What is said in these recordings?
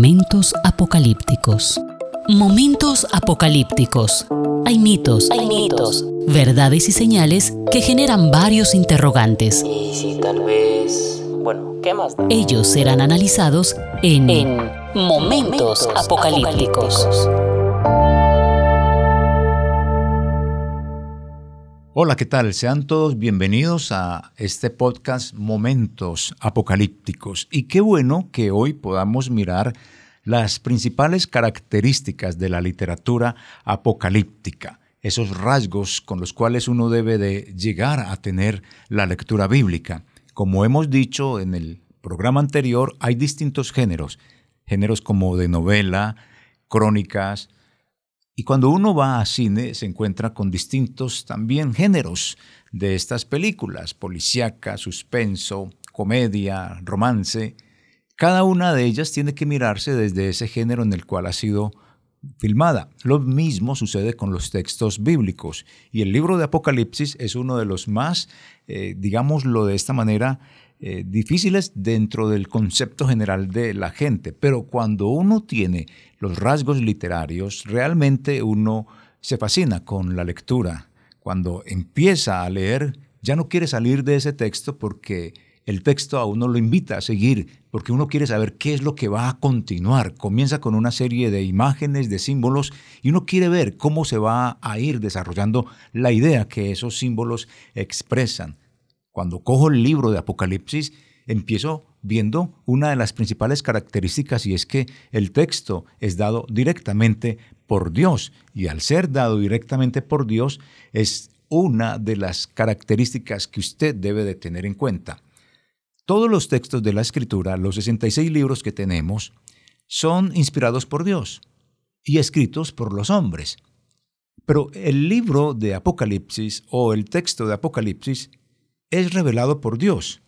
Momentos apocalípticos. Momentos apocalípticos. Hay mitos, hay mitos, verdades y señales que generan varios interrogantes. Y si tal vez... Bueno, ¿qué más da? Ellos serán analizados en, Momentos, apocalípticos. Hola, ¿qué tal? Sean todos bienvenidos a este podcast Momentos Apocalípticos. Y qué bueno que hoy podamos mirar las principales características de la literatura apocalíptica, esos rasgos con los cuales uno debe de llegar a tener la lectura bíblica. Como hemos dicho en el programa anterior, hay distintos géneros, géneros como de novela, crónicas, y cuando uno va a cine se encuentra con distintos también géneros de estas películas, policíaca, suspenso, comedia, romance. Cada una de ellas tiene que mirarse desde ese género en el cual ha sido filmada. Lo mismo sucede con los textos bíblicos. Y el libro de Apocalipsis es uno de los más, eh, digámoslo de esta manera, eh, difíciles dentro del concepto general de la gente, pero cuando uno tiene los rasgos literarios, realmente uno se fascina con la lectura. Cuando empieza a leer, ya no quiere salir de ese texto porque el texto a uno lo invita a seguir, porque uno quiere saber qué es lo que va a continuar. Comienza con una serie de imágenes, de símbolos, y uno quiere ver cómo se va a ir desarrollando la idea que esos símbolos expresan. Cuando cojo el libro de Apocalipsis, empiezo viendo una de las principales características y es que el texto es dado directamente por Dios y al ser dado directamente por Dios es una de las características que usted debe de tener en cuenta. Todos los textos de la Escritura, los 66 libros que tenemos, son inspirados por Dios y escritos por los hombres. Pero el libro de Apocalipsis o el texto de Apocalipsis es revelado por Dios.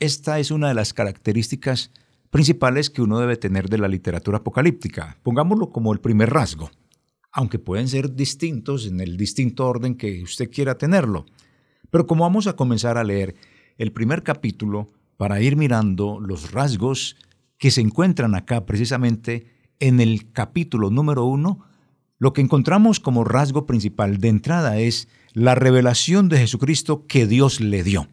Esta es una de las características principales que uno debe tener de la literatura apocalíptica. Pongámoslo como el primer rasgo, aunque pueden ser distintos en el distinto orden que usted quiera tenerlo. Pero como vamos a comenzar a leer el primer capítulo para ir mirando los rasgos que se encuentran acá precisamente en el capítulo número uno, lo que encontramos como rasgo principal de entrada es la revelación de Jesucristo que Dios le dio.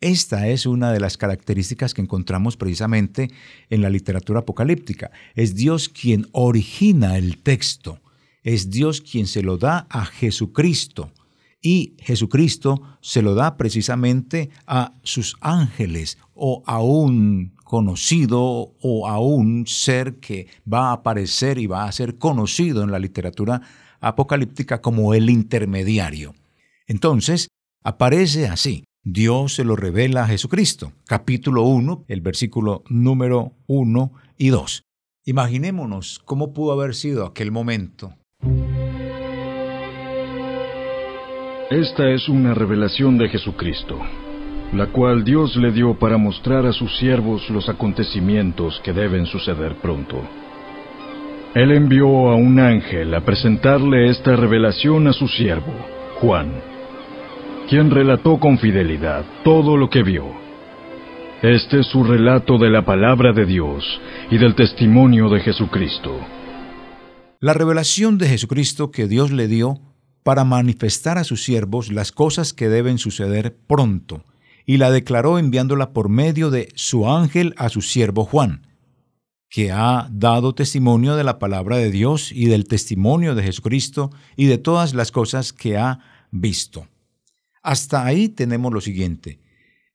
Esta es una de las características que encontramos precisamente en la literatura apocalíptica. Es Dios quien origina el texto. Es Dios quien se lo da a Jesucristo. Y Jesucristo se lo da precisamente a sus ángeles o a un conocido o a un ser que va a aparecer y va a ser conocido en la literatura apocalíptica como el intermediario. Entonces, aparece así. Dios se lo revela a Jesucristo. Capítulo 1, el versículo número 1 y 2. Imaginémonos cómo pudo haber sido aquel momento. Esta es una revelación de Jesucristo, la cual Dios le dio para mostrar a sus siervos los acontecimientos que deben suceder pronto. Él envió a un ángel a presentarle esta revelación a su siervo, Juan quien relató con fidelidad todo lo que vio. Este es su relato de la palabra de Dios y del testimonio de Jesucristo. La revelación de Jesucristo que Dios le dio para manifestar a sus siervos las cosas que deben suceder pronto, y la declaró enviándola por medio de su ángel a su siervo Juan, que ha dado testimonio de la palabra de Dios y del testimonio de Jesucristo y de todas las cosas que ha visto. Hasta ahí tenemos lo siguiente.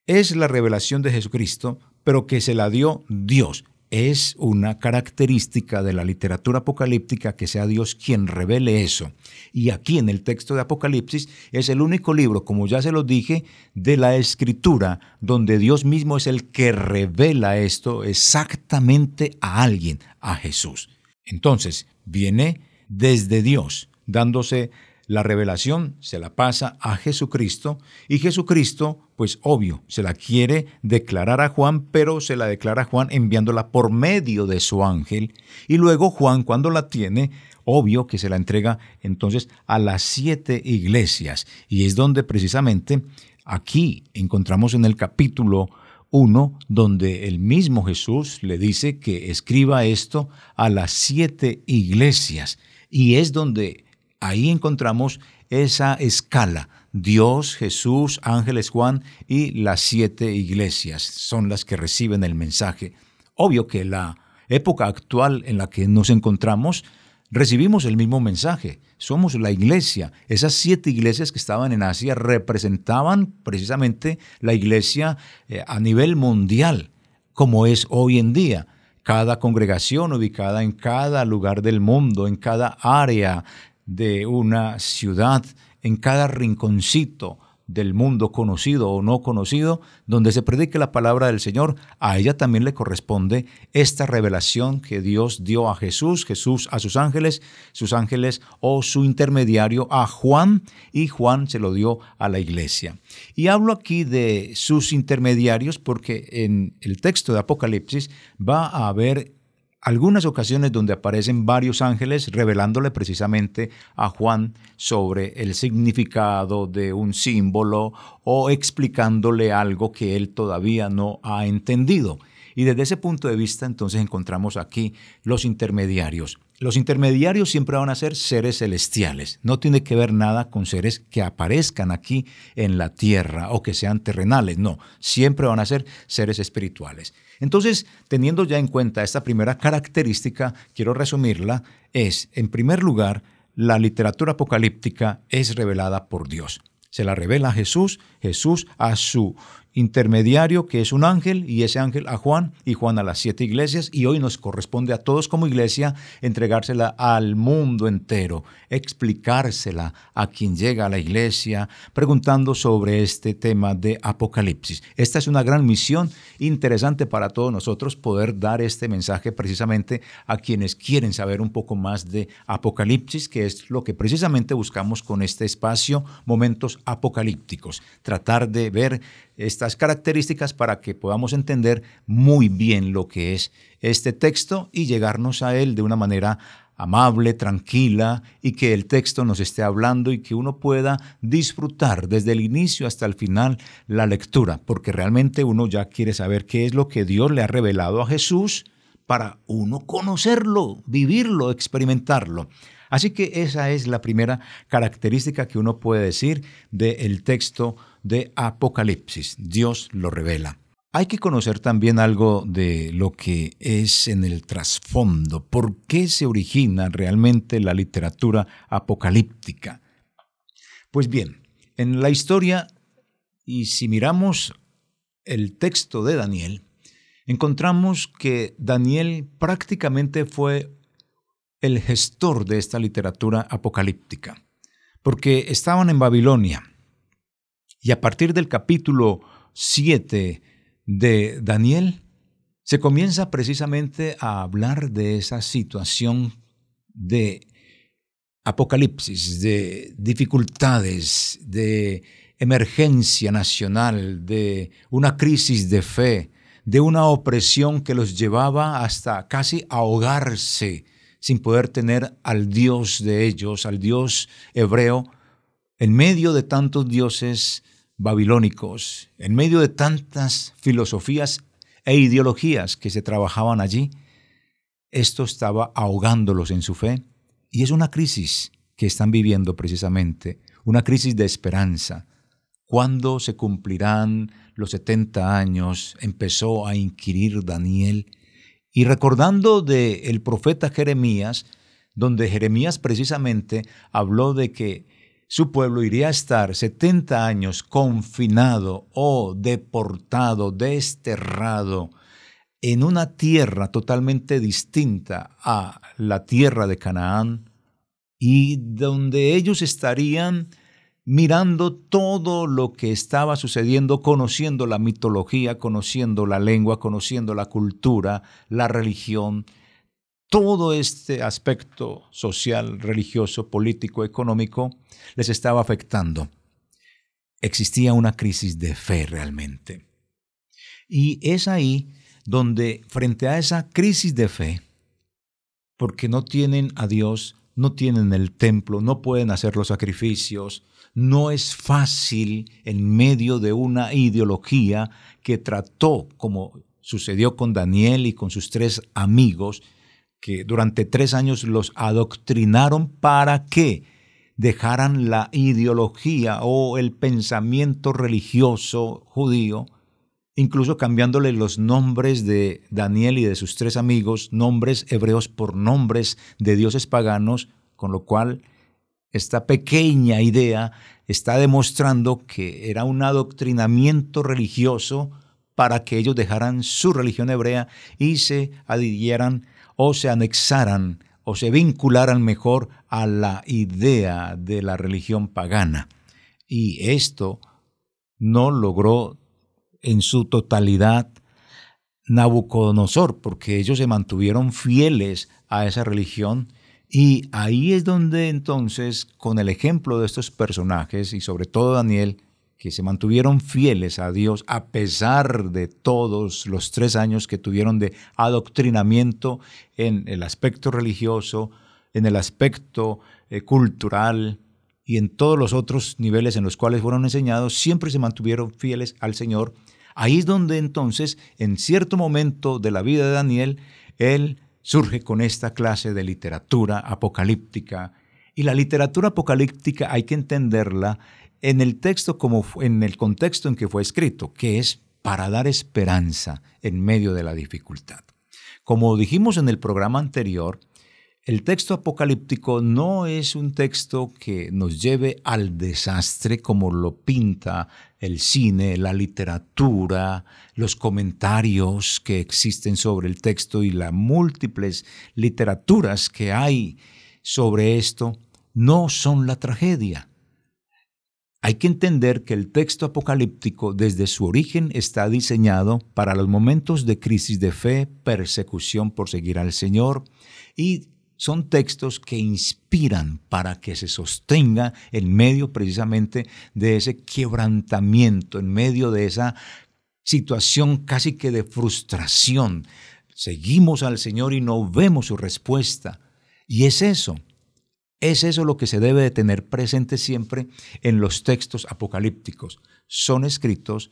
Es la revelación de Jesucristo, pero que se la dio Dios. Es una característica de la literatura apocalíptica que sea Dios quien revele eso. Y aquí en el texto de Apocalipsis es el único libro, como ya se lo dije, de la escritura donde Dios mismo es el que revela esto exactamente a alguien, a Jesús. Entonces, viene desde Dios, dándose la revelación se la pasa a Jesucristo y Jesucristo, pues obvio, se la quiere declarar a Juan, pero se la declara a Juan enviándola por medio de su ángel y luego Juan cuando la tiene, obvio que se la entrega entonces a las siete iglesias y es donde precisamente aquí encontramos en el capítulo uno donde el mismo Jesús le dice que escriba esto a las siete iglesias. Y es donde ahí encontramos esa escala. Dios, Jesús, ángeles Juan y las siete iglesias son las que reciben el mensaje. Obvio que la época actual en la que nos encontramos recibimos el mismo mensaje. Somos la iglesia. Esas siete iglesias que estaban en Asia representaban precisamente la iglesia eh, a nivel mundial, como es hoy en día. Cada congregación ubicada en cada lugar del mundo, en cada área de una ciudad, en cada rinconcito, del mundo conocido o no conocido, donde se predique la palabra del Señor, a ella también le corresponde esta revelación que Dios dio a Jesús, Jesús a sus ángeles, sus ángeles o su intermediario a Juan, y Juan se lo dio a la iglesia. Y hablo aquí de sus intermediarios porque en el texto de Apocalipsis va a haber algunas ocasiones donde aparecen varios ángeles revelándole precisamente a Juan sobre el significado de un símbolo o explicándole algo que él todavía no ha entendido. Y desde ese punto de vista entonces encontramos aquí los intermediarios. Los intermediarios siempre van a ser seres celestiales. No tiene que ver nada con seres que aparezcan aquí en la tierra o que sean terrenales. No, siempre van a ser seres espirituales. Entonces, teniendo ya en cuenta esta primera característica, quiero resumirla, es, en primer lugar, la literatura apocalíptica es revelada por Dios. Se la revela a Jesús, Jesús a su intermediario, que es un ángel, y ese ángel a Juan, y Juan a las siete iglesias, y hoy nos corresponde a todos como iglesia entregársela al mundo entero, explicársela a quien llega a la iglesia, preguntando sobre este tema de Apocalipsis. Esta es una gran misión interesante para todos nosotros poder dar este mensaje precisamente a quienes quieren saber un poco más de Apocalipsis, que es lo que precisamente buscamos con este espacio, momentos apocalípticos, tratar de ver estas características para que podamos entender muy bien lo que es este texto y llegarnos a él de una manera amable, tranquila y que el texto nos esté hablando y que uno pueda disfrutar desde el inicio hasta el final la lectura, porque realmente uno ya quiere saber qué es lo que Dios le ha revelado a Jesús para uno conocerlo, vivirlo, experimentarlo. Así que esa es la primera característica que uno puede decir del texto de Apocalipsis. Dios lo revela. Hay que conocer también algo de lo que es en el trasfondo, por qué se origina realmente la literatura apocalíptica. Pues bien, en la historia, y si miramos el texto de Daniel, encontramos que Daniel prácticamente fue el gestor de esta literatura apocalíptica, porque estaban en Babilonia, y a partir del capítulo 7 de Daniel, se comienza precisamente a hablar de esa situación de apocalipsis, de dificultades, de emergencia nacional, de una crisis de fe, de una opresión que los llevaba hasta casi ahogarse sin poder tener al Dios de ellos, al Dios hebreo, en medio de tantos dioses babilónicos, en medio de tantas filosofías e ideologías que se trabajaban allí, esto estaba ahogándolos en su fe y es una crisis que están viviendo precisamente, una crisis de esperanza. ¿Cuándo se cumplirán los 70 años? Empezó a inquirir Daniel y recordando de el profeta Jeremías, donde Jeremías precisamente habló de que su pueblo iría a estar 70 años confinado o deportado, desterrado en una tierra totalmente distinta a la tierra de Canaán y donde ellos estarían mirando todo lo que estaba sucediendo, conociendo la mitología, conociendo la lengua, conociendo la cultura, la religión, todo este aspecto social, religioso, político, económico les estaba afectando. Existía una crisis de fe realmente. Y es ahí donde frente a esa crisis de fe, porque no tienen a Dios, no tienen el templo, no pueden hacer los sacrificios, No es fácil en medio de una ideología que trató, como sucedió con Daniel y con sus tres amigos, que durante tres años los adoctrinaron para que dejaran la ideología o el pensamiento religioso judío, incluso cambiándole los nombres de Daniel y de sus tres amigos, nombres hebreos por nombres de dioses paganos, con lo cual esta pequeña idea está demostrando que era un adoctrinamiento religioso para que ellos dejaran su religión hebrea y se adhirieran o se anexaran o se vincularan mejor a la idea de la religión pagana. Y esto no logró en su totalidad Nabucodonosor, porque ellos se mantuvieron fieles a esa religión y ahí es donde entonces, con el ejemplo de estos personajes y sobre todo Daniel, que se mantuvieron fieles a Dios a pesar de todos los tres años que tuvieron de adoctrinamiento en el aspecto religioso, en el aspecto eh, cultural y en todos los otros niveles en los cuales fueron enseñados, siempre se mantuvieron fieles al Señor. Ahí es donde entonces, en cierto momento de la vida de Daniel, él surge con esta clase de literatura apocalíptica. Y la literatura apocalíptica hay que entenderla en el texto como en el contexto en que fue escrito, que es para dar esperanza en medio de la dificultad. Como dijimos en el programa anterior, el texto apocalíptico no es un texto que nos lleve al desastre como lo pinta el cine, la literatura, los comentarios que existen sobre el texto y las múltiples literaturas que hay sobre esto, no son la tragedia. Hay que entender que el texto apocalíptico desde su origen está diseñado para los momentos de crisis de fe, persecución por seguir al Señor y son textos que inspiran para que se sostenga en medio precisamente de ese quebrantamiento, en medio de esa situación casi que de frustración. Seguimos al Señor y no vemos su respuesta. Y es eso, es eso lo que se debe de tener presente siempre en los textos apocalípticos. Son escritos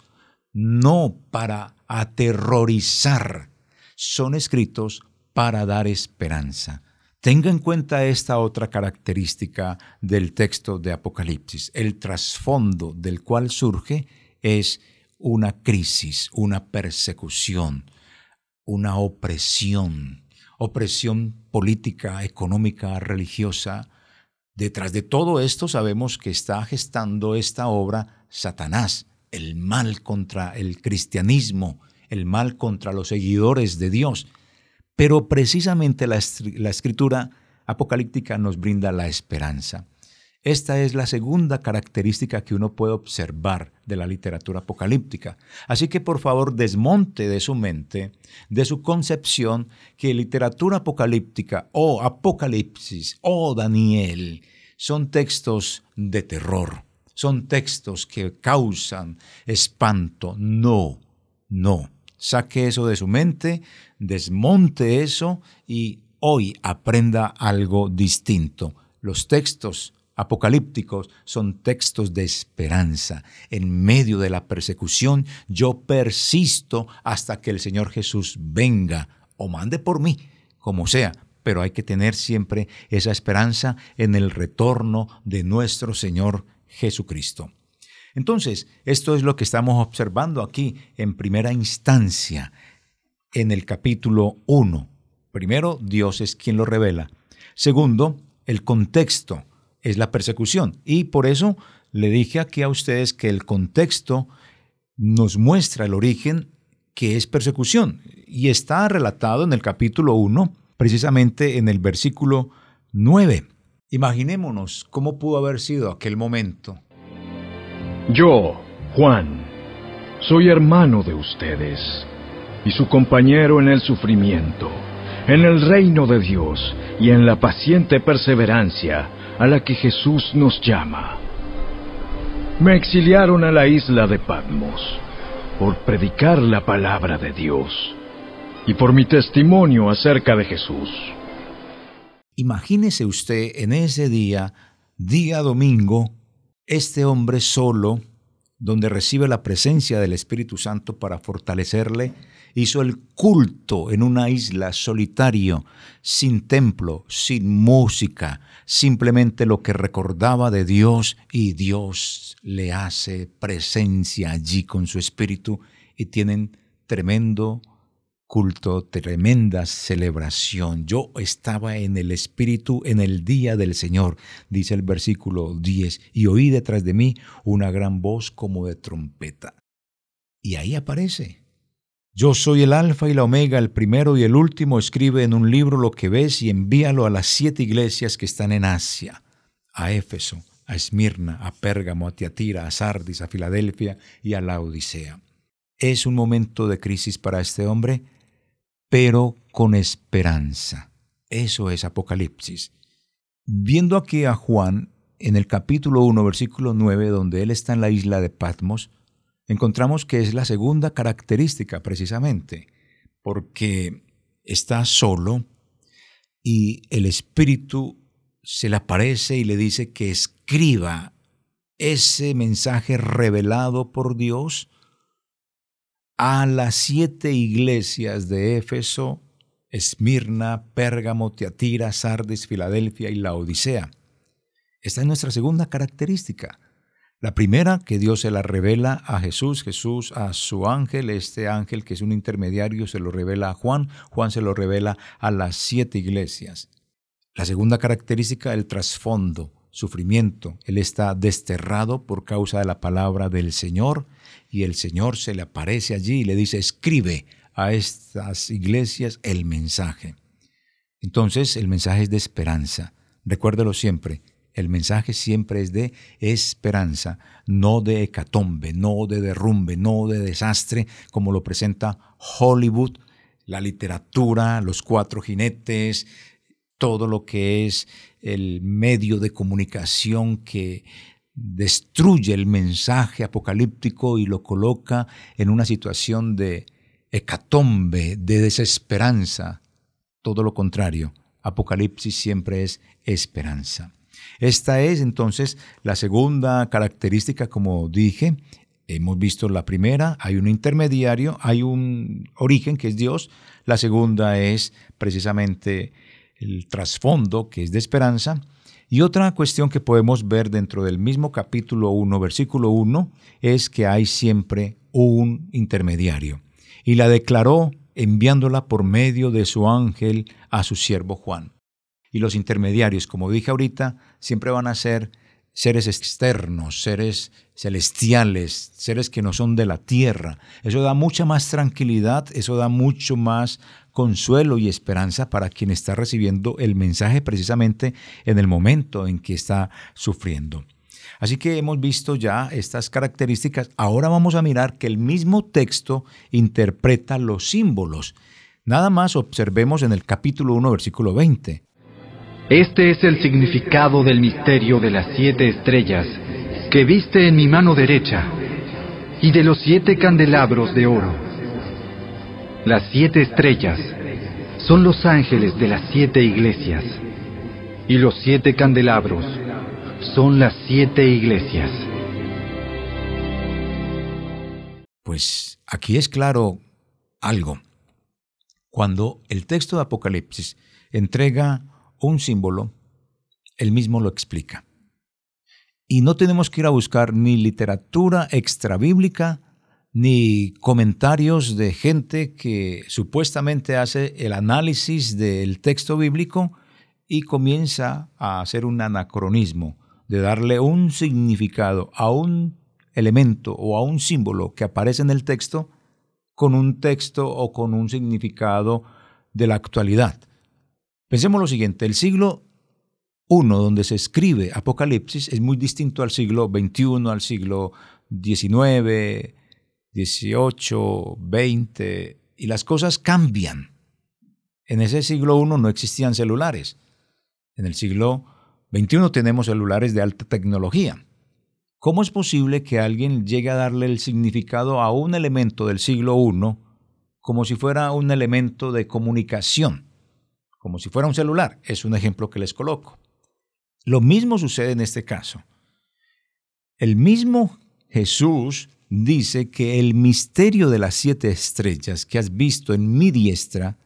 no para aterrorizar, son escritos para dar esperanza. Tenga en cuenta esta otra característica del texto de Apocalipsis. El trasfondo del cual surge es una crisis, una persecución, una opresión, opresión política, económica, religiosa. Detrás de todo esto sabemos que está gestando esta obra Satanás, el mal contra el cristianismo, el mal contra los seguidores de Dios. Pero precisamente la, escritura apocalíptica nos brinda la esperanza. Esta es la segunda característica que uno puede observar de la literatura apocalíptica. Así que por favor desmonte de su mente, de su concepción, que literatura apocalíptica o Apocalipsis o Daniel son textos de terror, son textos que causan espanto. No, no. Saque eso de su mente, desmonte eso y hoy aprenda algo distinto. Los textos apocalípticos son textos de esperanza. En medio de la persecución yo persisto hasta que el Señor Jesús venga o mande por mí, como sea, pero hay que tener siempre esa esperanza en el retorno de nuestro Señor Jesucristo. Entonces, esto es lo que estamos observando aquí en primera instancia, en el capítulo 1. Primero, Dios es quien lo revela. Segundo, el contexto es la persecución. Y por eso le dije aquí a ustedes que el contexto nos muestra el origen que es persecución. Y está relatado en el capítulo 1, precisamente en el versículo 9. Imaginémonos cómo pudo haber sido aquel momento yo, Juan, soy hermano de ustedes y su compañero en el sufrimiento, en el reino de Dios y en la paciente perseverancia a la que Jesús nos llama. Me exiliaron a la isla de Patmos por predicar la palabra de Dios y por mi testimonio acerca de Jesús. Imagínese usted en ese día, día domingo, Este hombre solo, donde recibe la presencia del Espíritu Santo para fortalecerle, hizo el culto en una isla solitario, sin templo, sin música, simplemente lo que recordaba de Dios y Dios le hace presencia allí con su Espíritu y tienen tremendo culto, tremenda celebración. Yo estaba en el Espíritu en el día del Señor, dice el versículo 10, y oí detrás de mí una gran voz como de trompeta. Y ahí aparece. Yo soy el Alfa y la Omega, el primero y el último. Escribe en un libro lo que ves y envíalo a las siete iglesias que están en Asia, a Éfeso, a Esmirna, a Pérgamo, a Tiatira, a Sardis, a Filadelfia y a la Odisea. Es un momento de crisis para este hombre, pero con esperanza. Eso es Apocalipsis. Viendo aquí a Juan en el capítulo 1, versículo 9, donde él está en la isla de Patmos, encontramos que es la segunda característica precisamente, porque está solo y el Espíritu se le aparece y le dice que escriba ese mensaje revelado por Dios a las siete iglesias de Éfeso, Esmirna, Pérgamo, Teatira, Sardis, Filadelfia y la Odisea. Esta es nuestra segunda característica. La primera, que Dios se la revela a Jesús, Jesús a su ángel, este ángel que es un intermediario se lo revela a Juan, Juan se lo revela a las siete iglesias. La segunda característica, el trasfondo, sufrimiento. Él está desterrado por causa de la palabra del Señor y el Señor se le aparece allí y le dice, escribe a estas iglesias el mensaje. Entonces el mensaje es de esperanza. Recuérdelo siempre, el mensaje siempre es de esperanza, no de hecatombe, no de derrumbe, no de desastre, como lo presenta Hollywood, la literatura, los cuatro jinetes, todo lo que es el medio de comunicación que destruye el mensaje apocalíptico y lo coloca en una situación de hecatombe, de desesperanza. Todo lo contrario, Apocalipsis siempre es esperanza. Esta es entonces la segunda característica, como dije. Hemos visto la primera, hay un intermediario, hay un origen que es Dios. La segunda es precisamente el trasfondo, que es de esperanza. Y otra cuestión que podemos ver dentro del mismo capítulo 1, versículo 1, es que hay siempre un intermediario. Y la declaró enviándola por medio de su ángel a su siervo Juan. Y los intermediarios, como dije ahorita, siempre van a ser seres externos, seres celestiales, seres que no son de la tierra. Eso da mucha más tranquilidad, eso da mucho más consuelo y esperanza para quien está recibiendo el mensaje precisamente en el momento en que está sufriendo. Así que hemos visto ya estas características. Ahora vamos a mirar que el mismo texto interpreta los símbolos. Nada más observemos en el capítulo 1, versículo 20. Este es el significado del misterio de las siete estrellas que viste en mi mano derecha y de los siete candelabros de oro. Las siete estrellas son los ángeles de las siete iglesias y los siete candelabros son las siete iglesias. Pues aquí es claro algo. Cuando el texto de Apocalipsis entrega un símbolo, él mismo lo explica. Y no tenemos que ir a buscar ni literatura extrabíblica, ni comentarios de gente que supuestamente hace el análisis del texto bíblico y comienza a hacer un anacronismo, de darle un significado a un elemento o a un símbolo que aparece en el texto con un texto o con un significado de la actualidad. Pensemos lo siguiente, el siglo I donde se escribe Apocalipsis es muy distinto al siglo XXI, al siglo XIX, XVIII, XX, y las cosas cambian. En ese siglo I no existían celulares. En el siglo XXI tenemos celulares de alta tecnología. ¿Cómo es posible que alguien llegue a darle el significado a un elemento del siglo I como si fuera un elemento de comunicación? Como si fuera un celular. Es un ejemplo que les coloco. Lo mismo sucede en este caso. El mismo Jesús dice que el misterio de las siete estrellas que has visto en mi diestra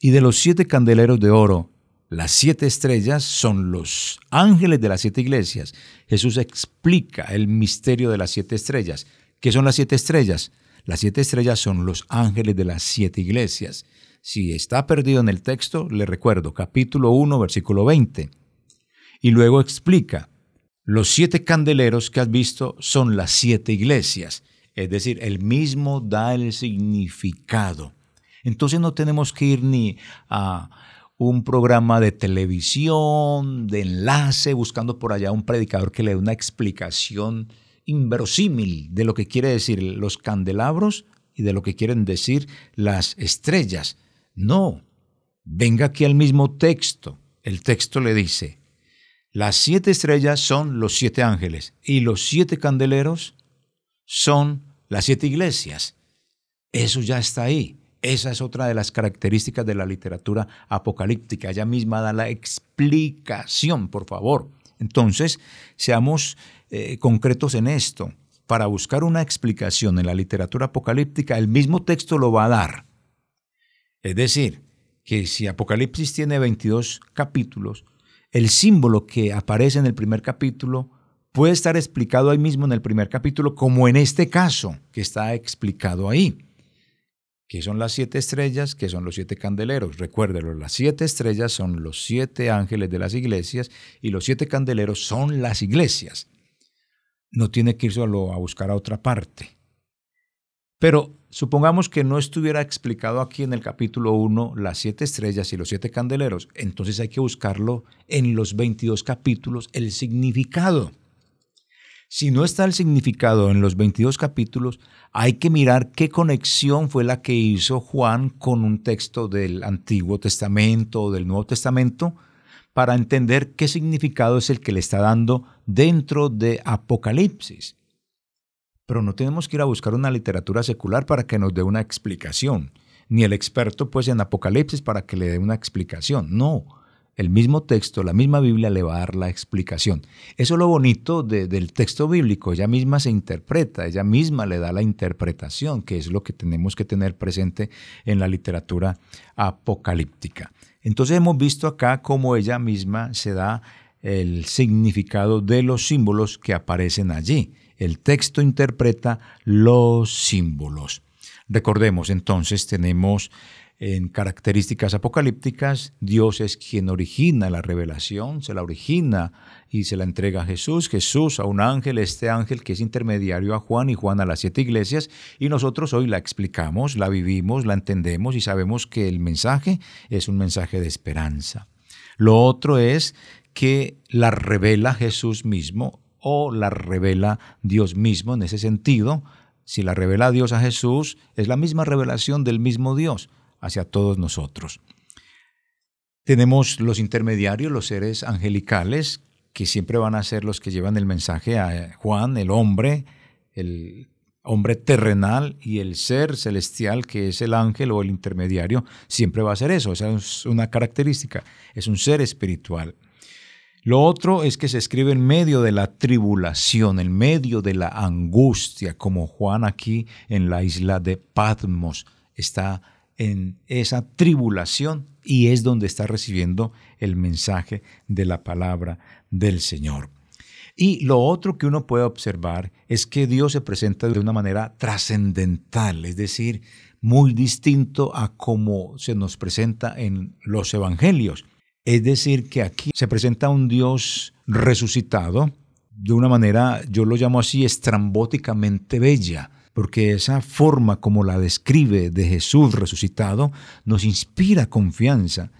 y de los siete candeleros de oro, las siete estrellas son los ángeles de las siete iglesias. Jesús explica el misterio de las siete estrellas. ¿Qué son las siete estrellas? Las siete estrellas son los ángeles de las siete iglesias. Si está perdido en el texto, le recuerdo, capítulo 1, versículo 20. Y luego explica, los siete candeleros que has visto son las siete iglesias. Es decir, él mismo da el significado. Entonces no tenemos que ir ni a un programa de televisión, de enlace, buscando por allá un predicador que le dé una explicación inverosímil de lo que quiere decir los candelabros y de lo que quieren decir las estrellas. No, venga aquí al mismo texto. El texto le dice, las siete estrellas son los siete ángeles y los siete candeleros son las siete iglesias. Eso ya está ahí. Esa es otra de las características de la literatura apocalíptica. Ella misma da la explicación, por favor. Entonces, seamos eh, concretos en esto. Para buscar una explicación en la literatura apocalíptica, el mismo texto lo va a dar. Es decir, que si Apocalipsis tiene 22 capítulos, el símbolo que aparece en el primer capítulo puede estar explicado ahí mismo en el primer capítulo, como en este caso, que está explicado ahí. que son las siete estrellas? que son los siete candeleros? Recuérdelo, las siete estrellas son los siete ángeles de las iglesias y los siete candeleros son las iglesias. No tiene que ir solo a buscar a otra parte. Pero supongamos que no estuviera explicado aquí en el capítulo 1 las siete estrellas y los siete candeleros, entonces hay que buscarlo en los 22 capítulos, el significado. Si no está el significado en los 22 capítulos, hay que mirar qué conexión fue la que hizo Juan con un texto del Antiguo Testamento o del Nuevo Testamento para entender qué significado es el que le está dando dentro de Apocalipsis. Pero no tenemos que ir a buscar una literatura secular para que nos dé una explicación, ni el experto pues en Apocalipsis para que le dé una explicación. No, el mismo texto, la misma Biblia le va a dar la explicación. Eso es lo bonito del texto bíblico, ella misma se interpreta, ella misma le da la interpretación, que es lo que tenemos que tener presente en la literatura apocalíptica. Entonces hemos visto acá cómo ella misma se da el significado de los símbolos que aparecen allí. El texto interpreta los símbolos. Recordemos entonces, tenemos en características apocalípticas, Dios es quien origina la revelación, se la origina y se la entrega a Jesús, Jesús a un ángel, este ángel que es intermediario a Juan y Juan a las siete iglesias, y nosotros hoy la explicamos, la vivimos, la entendemos y sabemos que el mensaje es un mensaje de esperanza. Lo otro es que la revela Jesús mismo o la revela Dios mismo en ese sentido. Si la revela Dios a Jesús, es la misma revelación del mismo Dios hacia todos nosotros. Tenemos los intermediarios, los seres angelicales, que siempre van a ser los que llevan el mensaje a Juan, el hombre, el hombre terrenal y el ser celestial, que es el ángel o el intermediario, siempre va a ser eso. Esa es una característica, es un ser espiritual. Lo otro es que se escribe en medio de la tribulación, en medio de la angustia, como Juan aquí en la isla de Patmos está en esa tribulación y es donde está recibiendo el mensaje de la palabra del Señor. Y lo otro que uno puede observar es que Dios se presenta de una manera trascendental, es decir, muy distinto a como se nos presenta en los evangelios. Es decir, que aquí se presenta un Dios resucitado de una manera, yo lo llamo así, estrambóticamente bella porque esa forma como la describe de Jesús resucitado nos inspira confianza.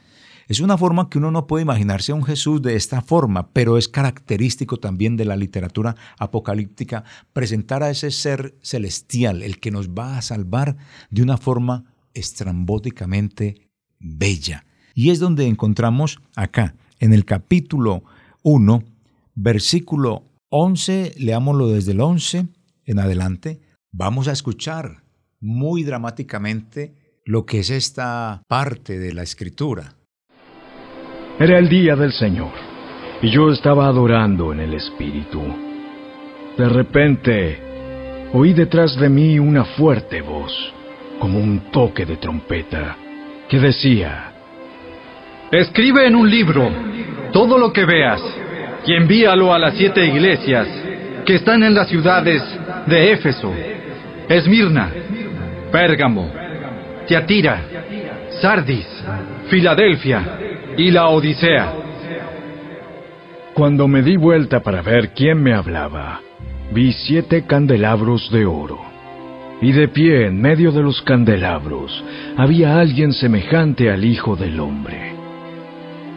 Es una forma que uno no puede imaginarse a un Jesús de esta forma, pero es característico también de la literatura apocalíptica presentar a ese ser celestial, el que nos va a salvar de una forma estrambóticamente bella. Y es donde encontramos acá, en el capítulo 1, versículo 11, leámoslo desde el 11 en adelante, Vamos a escuchar muy dramáticamente lo que es esta parte de la escritura. Era el día del Señor, y yo estaba adorando en el Espíritu. De repente, oí detrás de mí una fuerte voz, como un toque de trompeta, que decía, Escribe en un libro todo lo que veas y envíalo a las siete iglesias que están en las ciudades de Éfeso, Esmirna, Pérgamo, Tiatira, Sardis, Filadelfia y la Odisea. Cuando me di vuelta para ver quién me hablaba, vi siete candelabros de oro. Y de pie en medio de los candelabros había alguien semejante al Hijo del Hombre.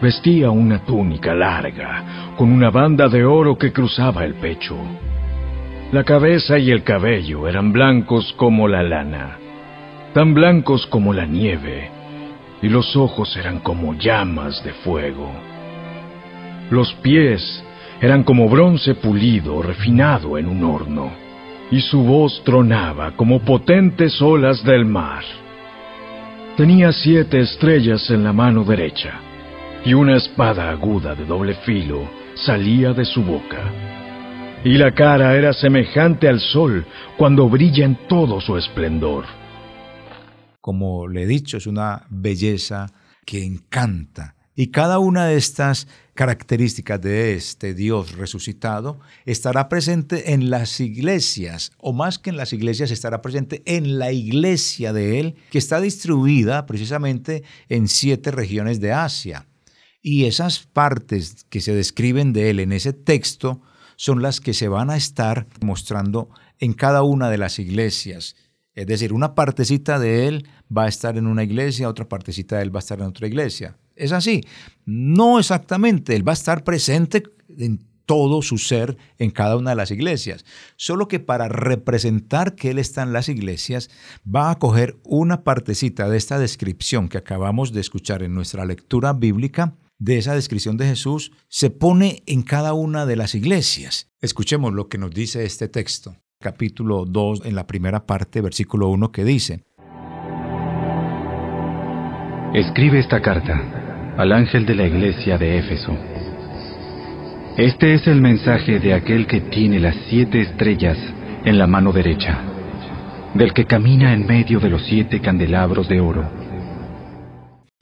Vestía una túnica larga, con una banda de oro que cruzaba el pecho. La cabeza y el cabello eran blancos como la lana, tan blancos como la nieve, y los ojos eran como llamas de fuego. Los pies eran como bronce pulido refinado en un horno, y su voz tronaba como potentes olas del mar. Tenía siete estrellas en la mano derecha, y una espada aguda de doble filo salía de su boca. Y la cara era semejante al sol cuando brilla en todo su esplendor como le he dicho, es una belleza que encanta. Y cada una de estas características de este Dios resucitado estará presente en las iglesias, o más que en las iglesias, estará presente en la iglesia de Él, que está distribuida precisamente en siete regiones de Asia. Y esas partes que se describen de Él en ese texto son las que se van a estar mostrando en cada una de las iglesias. Es decir, una partecita de él va a estar en una iglesia, otra partecita de él va a estar en otra iglesia. Es así. No exactamente, él va a estar presente en todo su ser en cada una de las iglesias. Solo que para representar que Él está en las iglesias, va a coger una partecita de esta descripción que acabamos de escuchar en nuestra lectura bíblica, de esa descripción de Jesús, se pone en cada una de las iglesias. Escuchemos lo que nos dice este texto capítulo 2, en la primera parte, versículo 1, que dice, Escribe esta carta al ángel de la iglesia de Éfeso. Este es el mensaje de aquel que tiene las siete estrellas en la mano derecha, del que camina en medio de los siete candelabros de oro.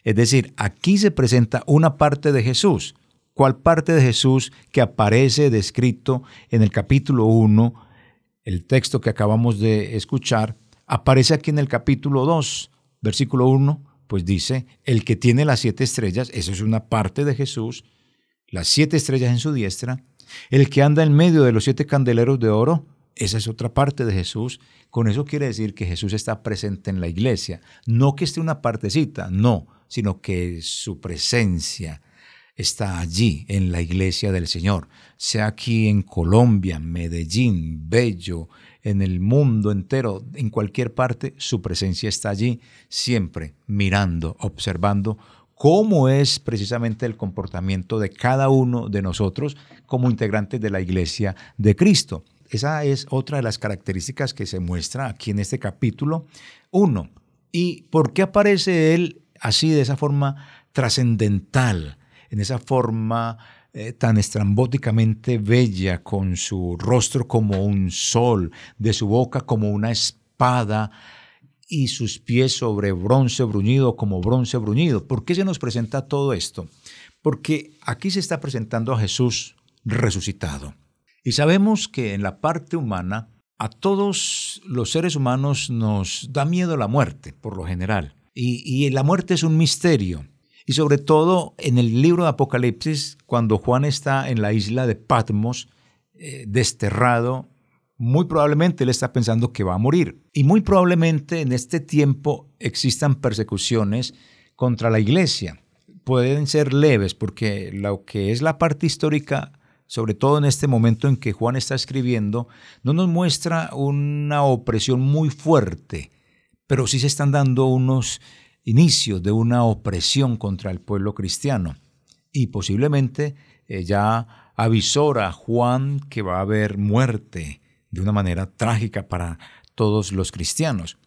Es decir, aquí se presenta una parte de Jesús. ¿Cuál parte de Jesús que aparece descrito en el capítulo 1 el texto que acabamos de escuchar, aparece aquí en el capítulo 2, versículo 1, pues dice, el que tiene las siete estrellas, eso es una parte de Jesús, las siete estrellas en su diestra, el que anda en medio de los siete candeleros de oro, esa es otra parte de Jesús. Con eso quiere decir que Jesús está presente en la iglesia. No que esté una partecita, no, sino que su presencia, está allí en la iglesia del Señor, sea aquí en Colombia, Medellín, Bello, en el mundo entero, en cualquier parte, su presencia está allí, siempre mirando, observando cómo es precisamente el comportamiento de cada uno de nosotros como integrantes de la iglesia de Cristo. Esa es otra de las características que se muestra aquí en este capítulo 1. ¿Y por qué aparece él así, de esa forma trascendental? en esa forma eh, tan estrambóticamente bella, con su rostro como un sol, de su boca como una espada y sus pies sobre bronce bruñido como bronce bruñido. ¿Por qué se nos presenta todo esto? Porque aquí se está presentando a Jesús resucitado. Y sabemos que en la parte humana, a todos los seres humanos nos da miedo la muerte, por lo general. Y, la muerte es un misterio. Y sobre todo en el libro de Apocalipsis, cuando Juan está en la isla de Patmos, eh, desterrado, muy probablemente él está pensando que va a morir. Y muy probablemente en este tiempo existan persecuciones contra la iglesia. Pueden ser leves porque lo que es la parte histórica, sobre todo en este momento en que Juan está escribiendo, no nos muestra una opresión muy fuerte, pero sí se están dando unos inicio de una opresión contra el pueblo cristiano. Y posiblemente eh, ya avisora Juan que va a haber muerte de una manera trágica para todos los cristianos.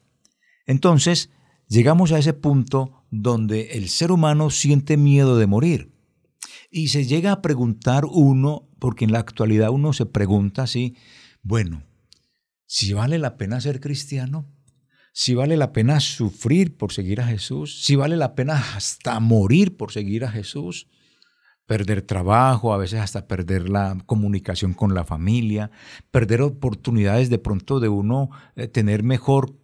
Entonces, llegamos a ese punto donde el ser humano siente miedo de morir. Y se llega a preguntar uno, porque en la actualidad uno se pregunta así, Bueno, si vale la pena ser cristiano, si vale la pena sufrir por seguir a Jesús, si vale la pena hasta morir por seguir a Jesús, perder trabajo, a veces hasta perder la comunicación con la familia, perder oportunidades de pronto de uno eh, tener mejor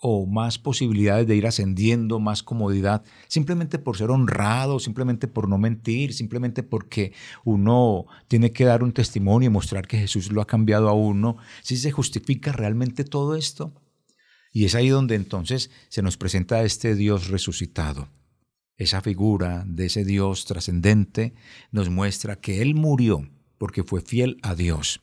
o más posibilidades de ir ascendiendo, más comodidad, simplemente por ser honrado, simplemente por no mentir, simplemente porque uno tiene que dar un testimonio y mostrar que Jesús lo ha cambiado a uno, si se justifica realmente todo esto. Y es ahí donde entonces se nos presenta este Dios resucitado. Esa figura de ese Dios trascendente nos muestra que Él murió porque fue fiel a Dios.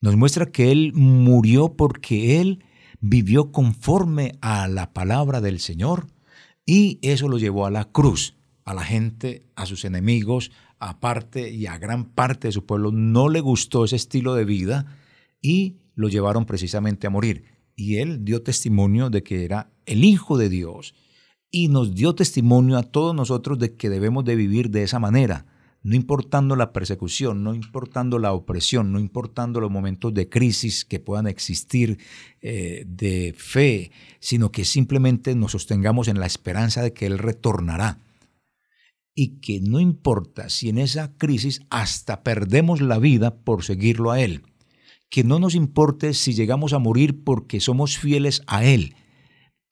Nos muestra que Él murió porque Él vivió conforme a la palabra del Señor y eso lo llevó a la cruz. A la gente, a sus enemigos, a parte y a gran parte de su pueblo no le gustó ese estilo de vida y lo llevaron precisamente a morir. Y él dio testimonio de que era el Hijo de Dios y nos dio testimonio a todos nosotros de que debemos de vivir de esa manera no importando la persecución, no importando la opresión, no importando los momentos de crisis que puedan existir eh, de fe, sino que simplemente nos sostengamos en la esperanza de que Él retornará. Y que no importa si en esa crisis hasta perdemos la vida por seguirlo a Él. Que no nos importe si llegamos a morir porque somos fieles a Él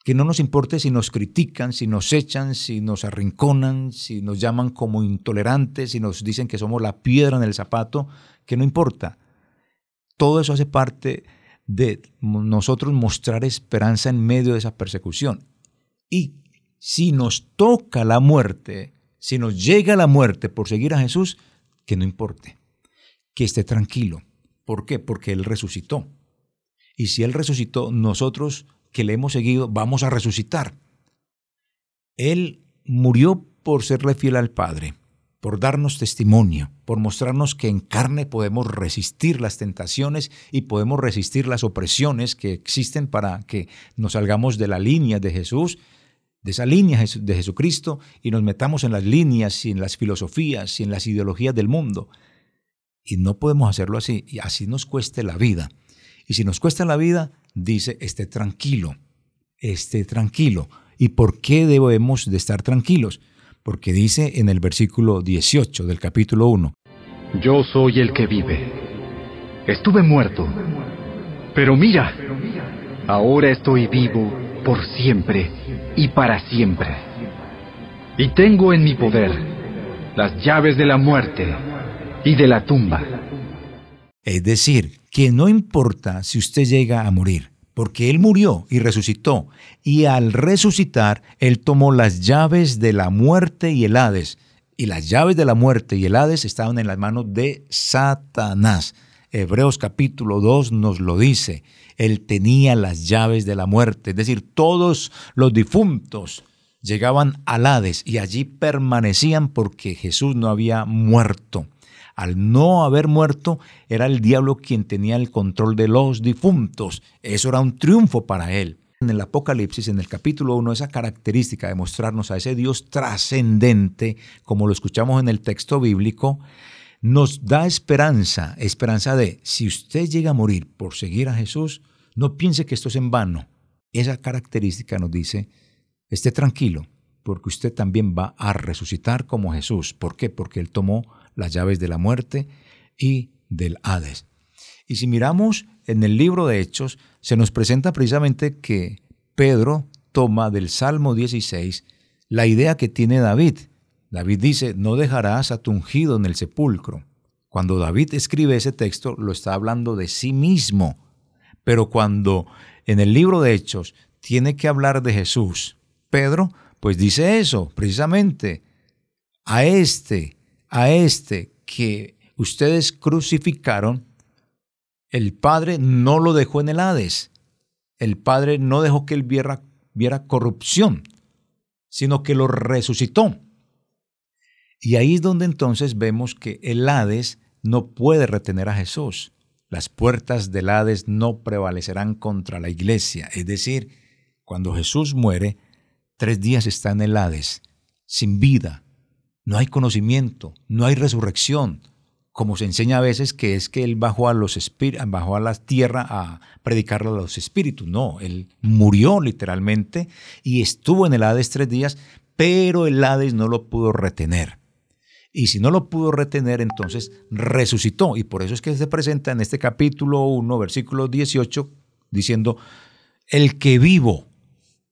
que no nos importe si nos critican, si nos echan, si nos arrinconan, si nos llaman como intolerantes, si nos dicen que somos la piedra en el zapato, que no importa. Todo eso hace parte de nosotros mostrar esperanza en medio de esa persecución. Y si nos toca la muerte, si nos llega la muerte por seguir a Jesús, que no importe, que esté tranquilo. ¿Por qué? Porque Él resucitó. Y si Él resucitó, nosotros que le hemos seguido, vamos a resucitar. Él murió por serle fiel al Padre, por darnos testimonio, por mostrarnos que en carne podemos resistir las tentaciones y podemos resistir las opresiones que existen para que nos salgamos de la línea de Jesús, de esa línea de Jesucristo y nos metamos en las líneas y en las filosofías y en las ideologías del mundo. Y no podemos hacerlo así, y así nos cueste la vida. Y si nos cuesta la vida, dice, esté tranquilo, esté tranquilo. ¿Y por qué debemos de estar tranquilos? Porque dice en el versículo 18 del capítulo 1. Yo soy el que vive. Estuve muerto. Pero mira, ahora estoy vivo por siempre y para siempre. Y tengo en mi poder las llaves de la muerte y de la tumba. Es decir, que no importa si usted llega a morir, porque Él murió y resucitó, y al resucitar, Él tomó las llaves de la muerte y el Hades, y las llaves de la muerte y el Hades estaban en las manos de Satanás. Hebreos capítulo 2 nos lo dice, Él tenía las llaves de la muerte, es decir, todos los difuntos llegaban al Hades y allí permanecían porque Jesús no había muerto. Al no haber muerto, era el diablo quien tenía el control de los difuntos. Eso era un triunfo para él. En el Apocalipsis, en el capítulo 1, esa característica de mostrarnos a ese Dios trascendente, como lo escuchamos en el texto bíblico, nos da esperanza, esperanza de, si usted llega a morir por seguir a Jesús, no piense que esto es en vano. Esa característica nos dice, esté tranquilo, porque usted también va a resucitar como Jesús. ¿Por qué? Porque Él tomó las llaves de la muerte y del Hades. Y si miramos en el libro de Hechos, se nos presenta precisamente que Pedro toma del Salmo 16 la idea que tiene David. David dice, no dejarás a tu ungido en el sepulcro. Cuando David escribe ese texto, lo está hablando de sí mismo. Pero cuando en el libro de Hechos tiene que hablar de Jesús, Pedro, pues dice eso, precisamente, a este a este que ustedes crucificaron, el Padre no lo dejó en el Hades. El Padre no dejó que él viera, corrupción, sino que lo resucitó. Y ahí es donde entonces vemos que el Hades no puede retener a Jesús. Las puertas del Hades no prevalecerán contra la iglesia. Es decir, cuando Jesús muere, tres días está en el Hades, sin vida, no hay conocimiento, no hay resurrección. como se enseña a veces, que es que él bajó a, los bajó a la tierra a predicarle a los espíritus. No, él murió literalmente y estuvo en el Hades tres días, pero el Hades no lo pudo retener. Y si no lo pudo retener, entonces resucitó. Y por eso es que se presenta en este capítulo 1, versículo 18, diciendo, el que vivo,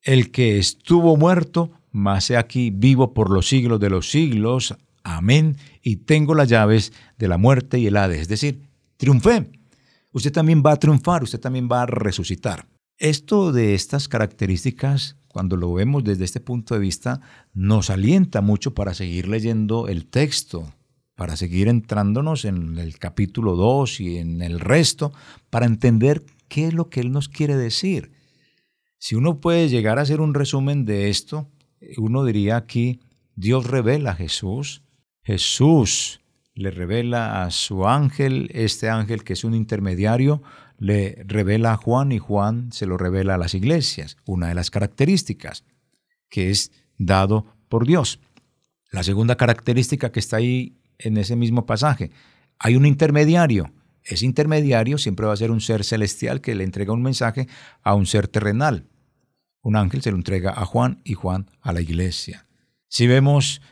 el que estuvo muerto, más he aquí vivo por los siglos de los siglos. Amén. Y tengo las llaves de la muerte y el Hades. Es decir, triunfé. Usted también va a triunfar, usted también va a resucitar. Esto de estas características, cuando lo vemos desde este punto de vista, nos alienta mucho para seguir leyendo el texto, para seguir entrándonos en el capítulo 2 y en el resto, para entender qué es lo que Él nos quiere decir. Si uno puede llegar a hacer un resumen de esto, uno diría aquí, Dios revela a Jesús, Jesús le revela a su ángel, este ángel que es un intermediario, le revela a Juan y Juan se lo revela a las iglesias, una de las características que es dado por Dios. La segunda característica que está ahí en ese mismo pasaje, hay un intermediario. Ese intermediario siempre va a ser un ser celestial que le entrega un mensaje a un ser terrenal. Un ángel se lo entrega a Juan y Juan a la iglesia. Si vemos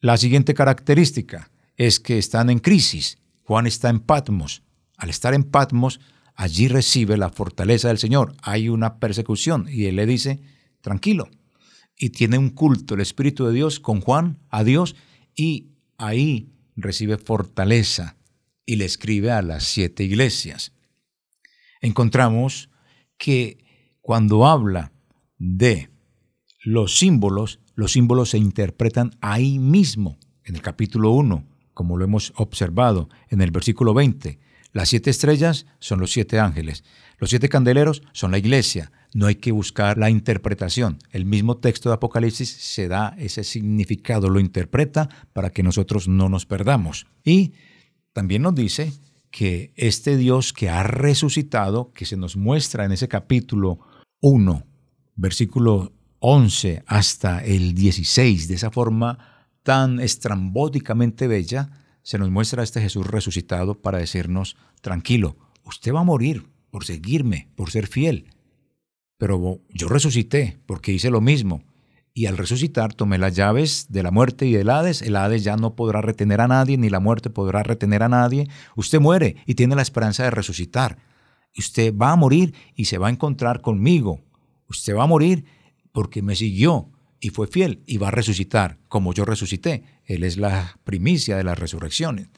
la siguiente característica es que están en crisis. Juan está en Patmos. Al estar en Patmos, allí recibe la fortaleza del Señor. Hay una persecución y él le dice, tranquilo. Y tiene un culto, el Espíritu de Dios con Juan a Dios y ahí recibe fortaleza y le escribe a las siete iglesias. Encontramos que cuando habla de los símbolos, los símbolos se interpretan ahí mismo, en el capítulo 1, como lo hemos observado en el versículo 20. Las siete estrellas son los siete ángeles, los siete candeleros son la iglesia. No hay que buscar la interpretación. El mismo texto de Apocalipsis se da ese significado, lo interpreta para que nosotros no nos perdamos. Y también nos dice que este Dios que ha resucitado, que se nos muestra en ese capítulo 1, versículo 11 hasta el 16, de esa forma tan estrambóticamente bella, se nos muestra este Jesús resucitado para decirnos, tranquilo, usted va a morir por seguirme, por ser fiel, pero yo resucité porque hice lo mismo. Y al resucitar tomé las llaves de la muerte y del Hades. El Hades ya no podrá retener a nadie, ni la muerte podrá retener a nadie. Usted muere y tiene la esperanza de resucitar. Usted va a morir y se va a encontrar conmigo. Usted va a morir porque me siguió y fue fiel y va a resucitar como yo resucité. Él es la primicia de las resurrecciones.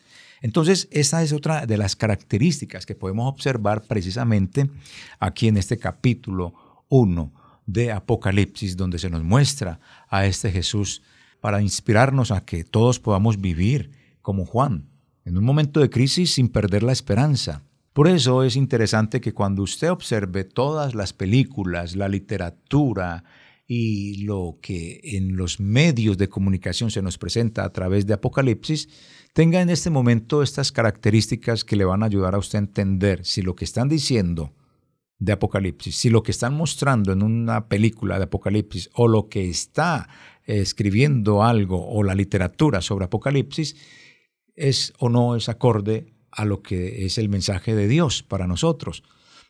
Entonces, esa es otra de las características que podemos observar precisamente aquí en este capítulo 1 de Apocalipsis, donde se nos muestra a este Jesús para inspirarnos a que todos podamos vivir como Juan, en un momento de crisis sin perder la esperanza. Por eso es interesante que cuando usted observe todas las películas, la literatura, y lo que en los medios de comunicación se nos presenta a través de Apocalipsis, tenga en este momento estas características que le van a ayudar a usted a entender si lo que están diciendo de Apocalipsis, si lo que están mostrando en una película de Apocalipsis o lo que está escribiendo algo o la literatura sobre Apocalipsis es o no es acorde a lo que es el mensaje de Dios para nosotros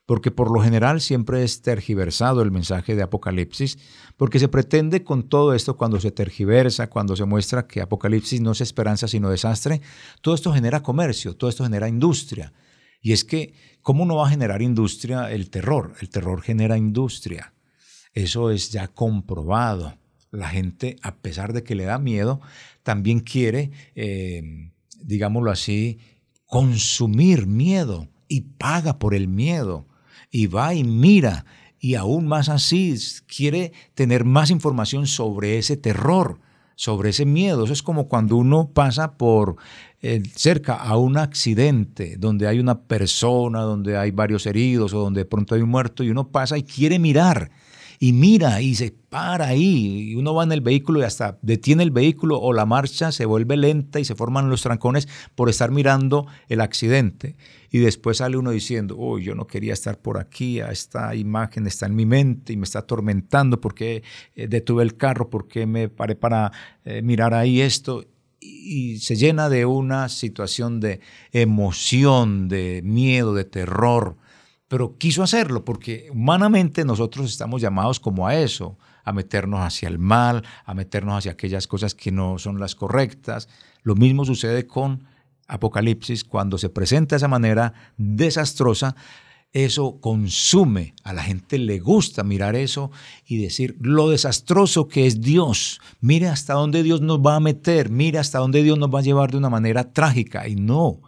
porque por lo general siempre es tergiversado el mensaje de Apocalipsis, porque se pretende con todo esto, cuando se tergiversa, cuando se muestra que Apocalipsis no es esperanza sino desastre, todo esto genera comercio, todo esto genera industria. Y es que, ¿cómo no va a generar industria el terror? El terror genera industria. Eso es ya comprobado. La gente, a pesar de que le da miedo, también quiere, eh, digámoslo así, consumir miedo y paga por el miedo y va y mira y aún más así quiere tener más información sobre ese terror, sobre ese miedo. Eso es como cuando uno pasa por eh, cerca a un accidente donde hay una persona, donde hay varios heridos o donde de pronto hay un muerto y uno pasa y quiere mirar y mira y se para ahí y uno va en el vehículo y hasta detiene el vehículo o la marcha se vuelve lenta y se forman los trancones por estar mirando el accidente. Y después sale uno diciendo, uy, yo no quería estar por aquí, esta imagen está en mi mente y me está atormentando porque eh, detuve el carro, porque me paré para eh, mirar ahí esto. y se llena de una situación de emoción, de miedo, de terror, pero quiso hacerlo porque humanamente nosotros estamos llamados como a eso, a meternos hacia el mal, a meternos hacia aquellas cosas que no son las correctas. Lo mismo sucede con Apocalipsis cuando se presenta de esa manera desastrosa, eso consume, a la gente le gusta mirar eso y decir lo desastroso que es Dios. Mire hasta dónde Dios nos va a meter, mire hasta dónde Dios nos va a llevar de una manera trágica. Y no,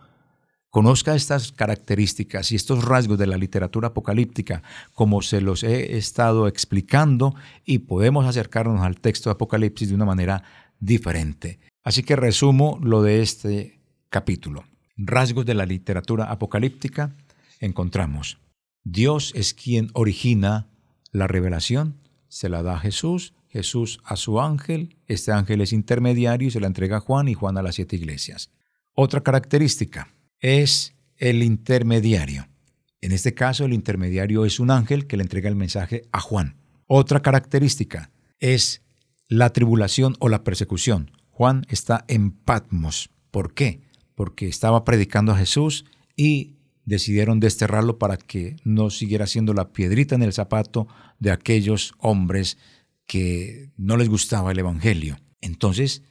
conozca estas características y estos rasgos de la literatura apocalíptica como se los he estado explicando y podemos acercarnos al texto de Apocalipsis de una manera diferente. Así que resumo lo de este capítulo. Rasgos de la literatura apocalíptica encontramos. Dios es quien origina la revelación, se la da a Jesús, Jesús a su ángel, este ángel es intermediario y se la entrega a Juan y Juan a las siete iglesias. Otra característica es el intermediario. En este caso, el intermediario es un ángel que le entrega el mensaje a Juan. Otra característica es la tribulación o la persecución. Juan está en Patmos. ¿Por qué? Porque estaba predicando a Jesús y decidieron desterrarlo para que no siguiera siendo la piedrita en el zapato de aquellos hombres que no les gustaba el Evangelio. Entonces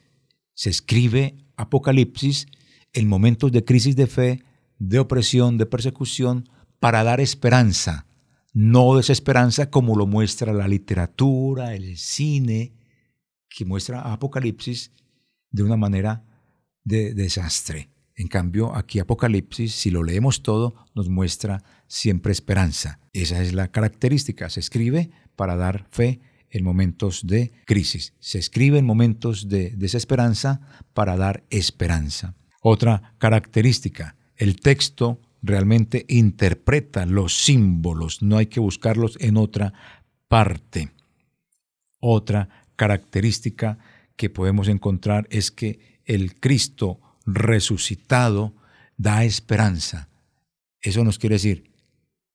se escribe Apocalipsis en momentos de crisis de fe, de opresión, de persecución, para dar esperanza, no desesperanza como lo muestra la literatura, el cine, que muestra Apocalipsis de una manera de desastre. En cambio, aquí Apocalipsis, si lo leemos todo, nos muestra siempre esperanza. Esa es la característica. Se escribe para dar fe en momentos de crisis. Se escribe en momentos de desesperanza para dar esperanza. Otra característica, el texto realmente interpreta los símbolos, no hay que buscarlos en otra parte. Otra característica que podemos encontrar es que el Cristo resucitado da esperanza. Eso nos quiere decir,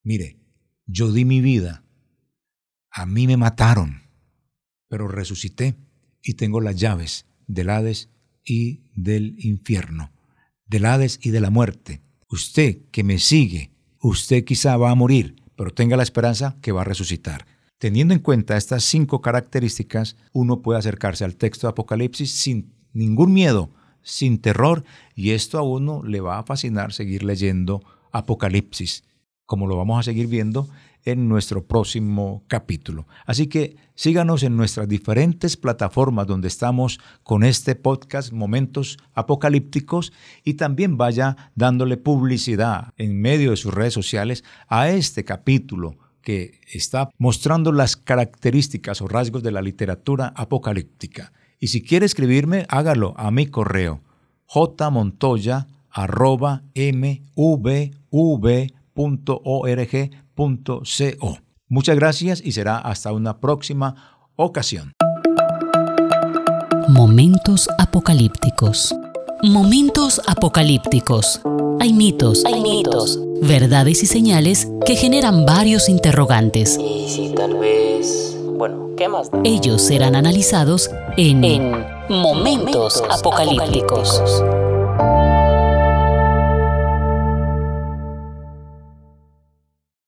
mire, yo di mi vida, a mí me mataron, pero resucité y tengo las llaves del Hades y del infierno, del Hades y de la muerte. Usted que me sigue, usted quizá va a morir, pero tenga la esperanza que va a resucitar. Teniendo en cuenta estas cinco características, uno puede acercarse al texto de Apocalipsis sin ningún miedo, sin terror, y esto a uno le va a fascinar seguir leyendo Apocalipsis, como lo vamos a seguir viendo en nuestro próximo capítulo. Así que síganos en nuestras diferentes plataformas donde estamos con este podcast Momentos Apocalípticos y también vaya dándole publicidad en medio de sus redes sociales a este capítulo que está mostrando las características o rasgos de la literatura apocalíptica. Y si quiere escribirme, hágalo a mi correo Muchas gracias y será hasta una próxima ocasión. Momentos apocalípticos. Momentos apocalípticos. Hay mitos, hay mitos, verdades y señales que generan varios interrogantes. Y si tal vez... Bueno, ¿qué más da? Ellos serán analizados en, En Momentos apocalípticos.